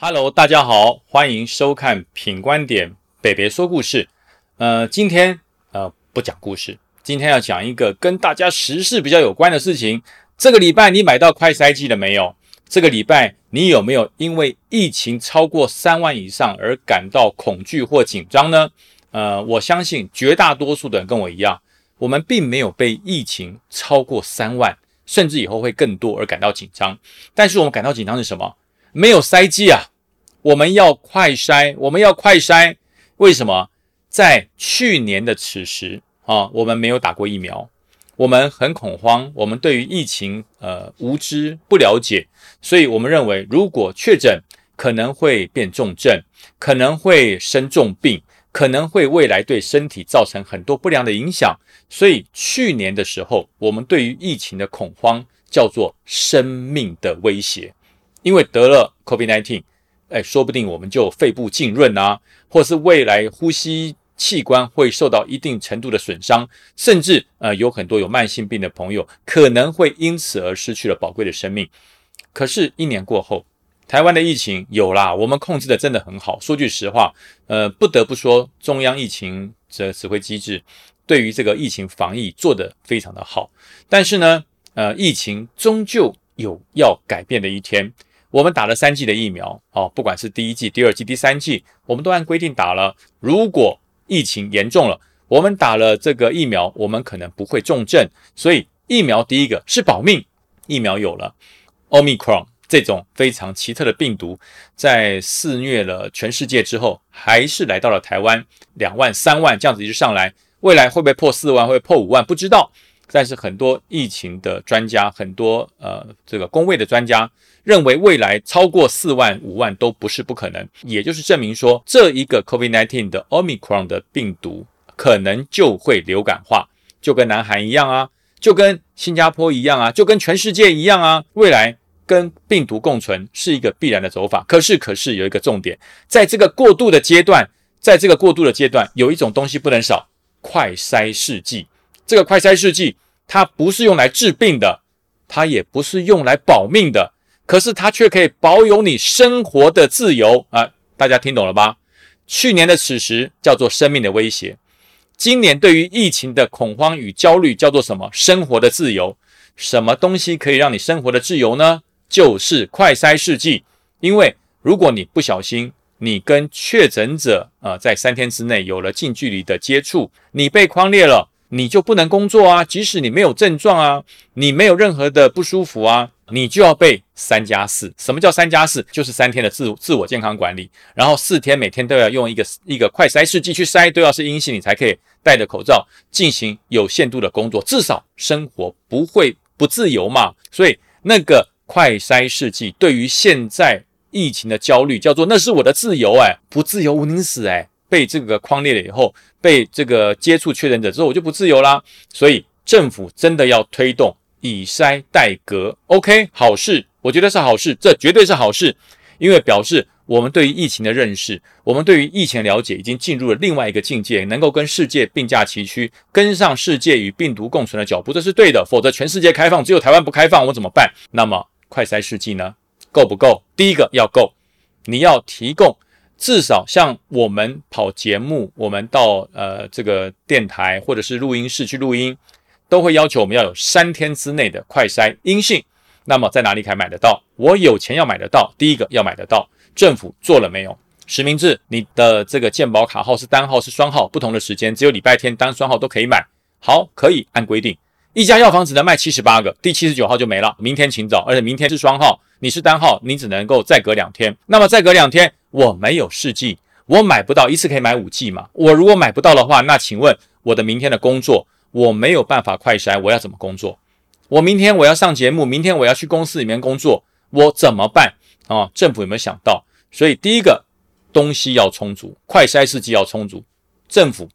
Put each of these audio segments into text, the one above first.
Hello，大家好，欢迎收看品观点北北说故事。呃，今天呃不讲故事，今天要讲一个跟大家时事比较有关的事情。这个礼拜你买到快筛剂了没有？这个礼拜你有没有因为疫情超过三万以上而感到恐惧或紧张呢？呃，我相信绝大多数的人跟我一样，我们并没有被疫情超过三万，甚至以后会更多而感到紧张。但是我们感到紧张是什么？没有筛剂啊！我们要快筛，我们要快筛。为什么？在去年的此时啊，我们没有打过疫苗，我们很恐慌，我们对于疫情呃无知不了解，所以我们认为如果确诊可能会变重症，可能会生重病，可能会未来对身体造成很多不良的影响。所以去年的时候，我们对于疫情的恐慌叫做生命的威胁。因为得了 COVID-19，哎，说不定我们就肺部浸润啊，或是未来呼吸器官会受到一定程度的损伤，甚至呃，有很多有慢性病的朋友可能会因此而失去了宝贵的生命。可是，一年过后，台湾的疫情有啦，我们控制的真的很好。说句实话，呃，不得不说，中央疫情的指挥机制对于这个疫情防疫做得非常的好。但是呢，呃，疫情终究有要改变的一天。我们打了三剂的疫苗，哦，不管是第一剂、第二剂、第三剂，我们都按规定打了。如果疫情严重了，我们打了这个疫苗，我们可能不会重症。所以疫苗第一个是保命，疫苗有了。Omicron 这种非常奇特的病毒，在肆虐了全世界之后，还是来到了台湾，两万、三万这样子一直上来，未来会不会破四万，会破五万，不知道。但是很多疫情的专家，很多呃这个工位的专家认为，未来超过四万五万都不是不可能，也就是证明说，这一个 COVID-19 的 Omicron 的病毒可能就会流感化，就跟南韩一样啊，就跟新加坡一样啊，就跟全世界一样啊，未来跟病毒共存是一个必然的走法。可是，可是有一个重点，在这个过渡的阶段，在这个过渡的阶段，有一种东西不能少，快筛试剂。这个快筛试剂，它不是用来治病的，它也不是用来保命的，可是它却可以保有你生活的自由啊！大家听懂了吧？去年的此时叫做生命的威胁，今年对于疫情的恐慌与焦虑叫做什么？生活的自由。什么东西可以让你生活的自由呢？就是快筛试剂。因为如果你不小心，你跟确诊者啊在三天之内有了近距离的接触，你被框列了。你就不能工作啊！即使你没有症状啊，你没有任何的不舒服啊，你就要被三加四。什么叫三加四？就是三天的自自我健康管理，然后四天每天都要用一个一个快筛试剂去筛，都要是阴性，你才可以戴着口罩进行有限度的工作，至少生活不会不自由嘛。所以那个快筛试剂对于现在疫情的焦虑，叫做那是我的自由哎，不自由无宁死哎。被这个框列了以后，被这个接触确诊者之后，我就不自由啦。所以政府真的要推动以筛代隔，OK，好事，我觉得是好事，这绝对是好事，因为表示我们对于疫情的认识，我们对于疫情了解已经进入了另外一个境界，能够跟世界并驾齐驱，跟上世界与病毒共存的脚步，这是对的。否则全世界开放，只有台湾不开放，我怎么办？那么快筛试剂呢？够不够？第一个要够，你要提供。至少像我们跑节目，我们到呃这个电台或者是录音室去录音，都会要求我们要有三天之内的快筛阴性。那么在哪里可以买得到？我有钱要买得到，第一个要买得到，政府做了没有？实名制，你的这个健保卡号是单号是双号，不同的时间，只有礼拜天单双号都可以买。好，可以按规定，一家药房只能卖七十八个，第七十九号就没了。明天请早，而且明天是双号，你是单号，你只能够再隔两天。那么再隔两天。我没有试剂，我买不到，一次可以买五剂嘛？我如果买不到的话，那请问我的明天的工作，我没有办法快筛，我要怎么工作？我明天我要上节目，明天我要去公司里面工作，我怎么办啊？政府有没有想到？所以第一个东西要充足，快筛试剂要充足，政府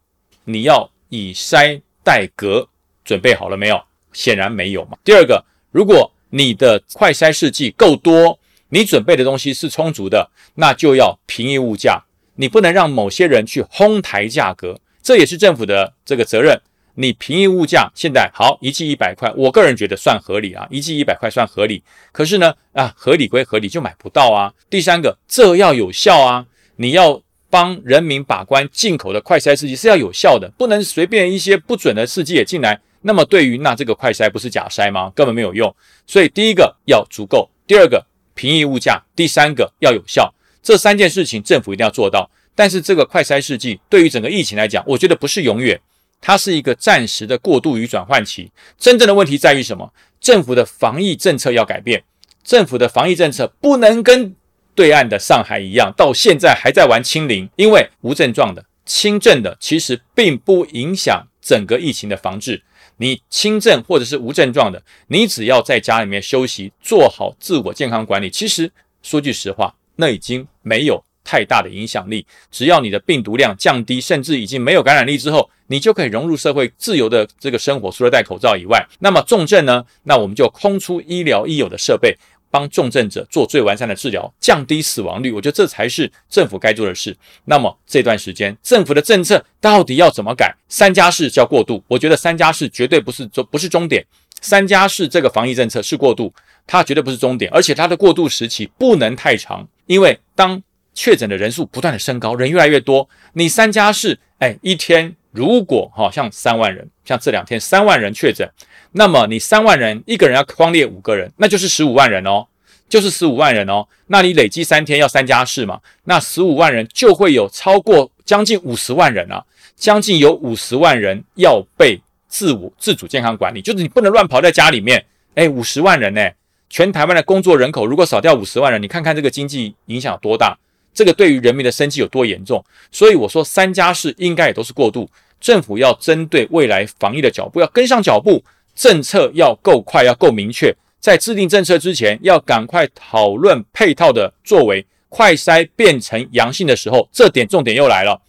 你要以筛代隔，准备好了没有？显然没有嘛。第二个，如果你的快筛试剂够多。你准备的东西是充足的，那就要平抑物价。你不能让某些人去哄抬价格，这也是政府的这个责任。你平抑物价，现在好一季一百块，我个人觉得算合理啊，一季一百块算合理。可是呢，啊，合理归合理，就买不到啊。第三个，这要有效啊，你要帮人民把关进口的快筛试剂是要有效的，不能随便一些不准的试剂也进来。那么对于那这个快筛不是假筛吗？根本没有用。所以第一个要足够，第二个平抑物价，第三个要有效，这三件事情政府一定要做到。但是这个快筛试剂对于整个疫情来讲，我觉得不是永远。它是一个暂时的过渡与转换期，真正的问题在于什么？政府的防疫政策要改变，政府的防疫政策不能跟对岸的上海一样，到现在还在玩清零，因为无症状的、轻症的，其实并不影响整个疫情的防治。你轻症或者是无症状的，你只要在家里面休息，做好自我健康管理，其实说句实话，那已经没有。太大的影响力，只要你的病毒量降低，甚至已经没有感染力之后，你就可以融入社会，自由的这个生活。除了戴口罩以外，那么重症呢？那我们就空出医疗已有的设备，帮重症者做最完善的治疗，降低死亡率。我觉得这才是政府该做的事。那么这段时间，政府的政策到底要怎么改？三加四叫过渡，我觉得三加四绝对不是终不是终点。三加四这个防疫政策是过渡，它绝对不是终点，而且它的过渡时期不能太长，因为当确诊的人数不断的升高，人越来越多。你三加四，哎，一天如果哈像三万人，像这两天三万人确诊，那么你三万人一个人要框列五个人，那就是十五万人哦，就是十五万人哦。那你累积三天要三加四嘛，那十五万人就会有超过将近五十万人啊，将近有五十万人要被自我自主健康管理，就是你不能乱跑在家里面。哎，五十万人呢，全台湾的工作人口如果少掉五十万人，你看看这个经济影响有多大。这个对于人民的生计有多严重？所以我说三加四应该也都是过渡。政府要针对未来防疫的脚步要跟上脚步，政策要够快，要够明确。在制定政策之前，要赶快讨论配套的作为。快筛变成阳性的时候，这点重点又来了。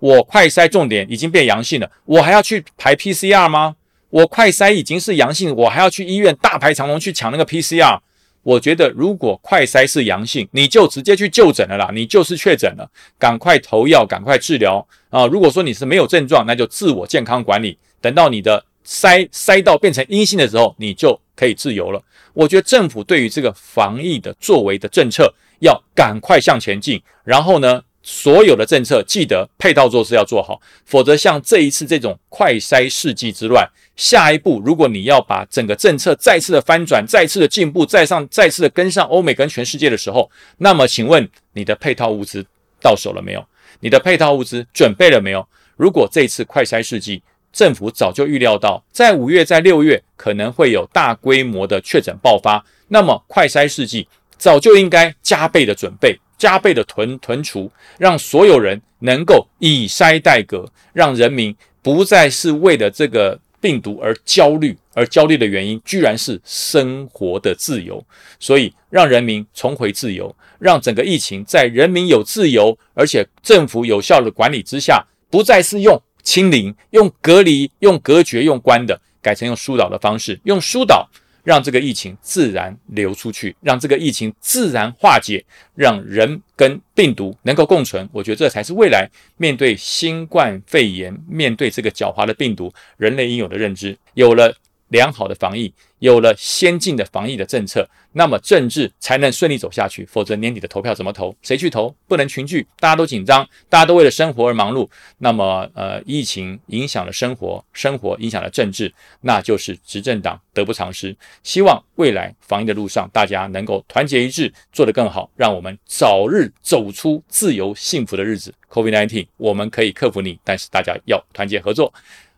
我快筛重点已经变阳性了，我还要去排 PCR 吗？我快筛已经是阳性，我还要去医院大排长龙去抢那个 PCR？我觉得，如果快筛是阳性，你就直接去就诊了啦，你就是确诊了，赶快投药，赶快治疗啊！如果说你是没有症状，那就自我健康管理，等到你的筛筛到变成阴性的时候，你就可以自由了。我觉得政府对于这个防疫的作为的政策要赶快向前进，然后呢？所有的政策记得配套措施要做好，否则像这一次这种快筛世纪之乱，下一步如果你要把整个政策再次的翻转、再次的进步、再上、再次的跟上欧美跟全世界的时候，那么请问你的配套物资到手了没有？你的配套物资准备了没有？如果这次快筛世纪政府早就预料到在五月、在六月可能会有大规模的确诊爆发，那么快筛世纪早就应该加倍的准备。加倍的囤囤储，让所有人能够以筛代隔，让人民不再是为了这个病毒而焦虑，而焦虑的原因居然是生活的自由。所以，让人民重回自由，让整个疫情在人民有自由，而且政府有效的管理之下，不再是用清零、用隔离、用隔绝、用关的，改成用疏导的方式，用疏导。让这个疫情自然流出去，让这个疫情自然化解，让人跟病毒能够共存。我觉得这才是未来面对新冠肺炎、面对这个狡猾的病毒，人类应有的认知。有了。良好的防疫，有了先进的防疫的政策，那么政治才能顺利走下去。否则年底的投票怎么投？谁去投？不能群聚，大家都紧张，大家都为了生活而忙碌。那么，呃，疫情影响了生活，生活影响了政治，那就是执政党得不偿失。希望未来防疫的路上，大家能够团结一致，做得更好，让我们早日走出自由幸福的日子。COVID-19，我们可以克服你，但是大家要团结合作。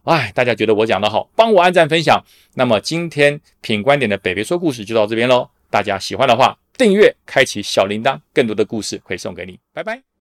哎，大家觉得我讲的好，帮我按赞分享。那么今天品观点的北北说故事就到这边喽。大家喜欢的话，订阅，开启小铃铛，更多的故事会送给你。拜拜。